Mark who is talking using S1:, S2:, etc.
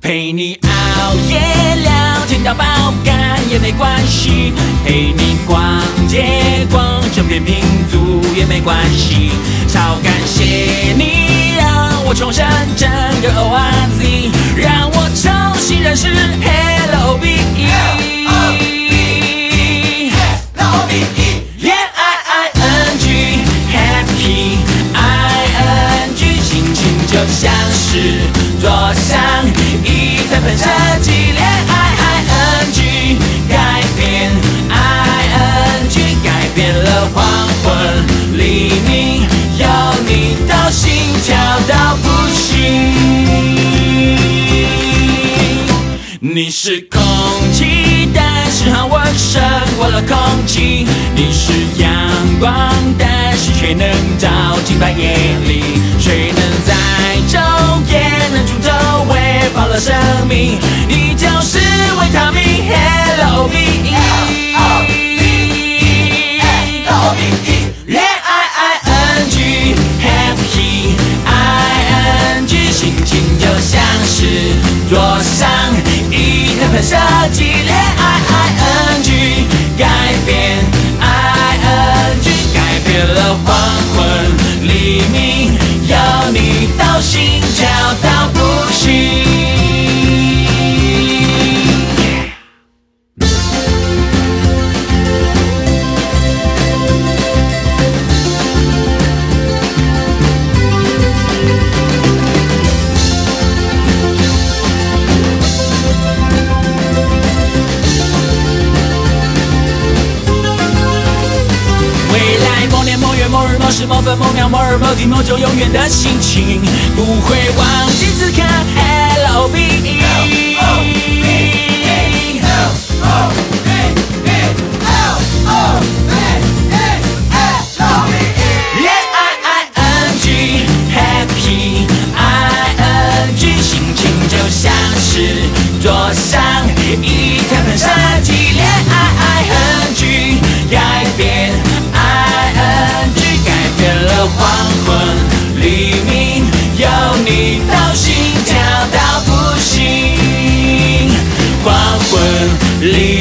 S1: 陪你熬夜聊天到爆肝也没关系，陪你逛街逛整片拼足也没关系，超感谢你让我重生整个 OR 你是空气，但是和我胜过了空气。你是阳光，但是却能照进半夜里。谁能在昼夜能出走，喂饱了生命？你一台喷射是某分某秒某日某地某种永远的心情。不会忘记此刻 love love love love 恋爱 ing 心情就像是坐上一台喷射机恋爱 ing 改 Leave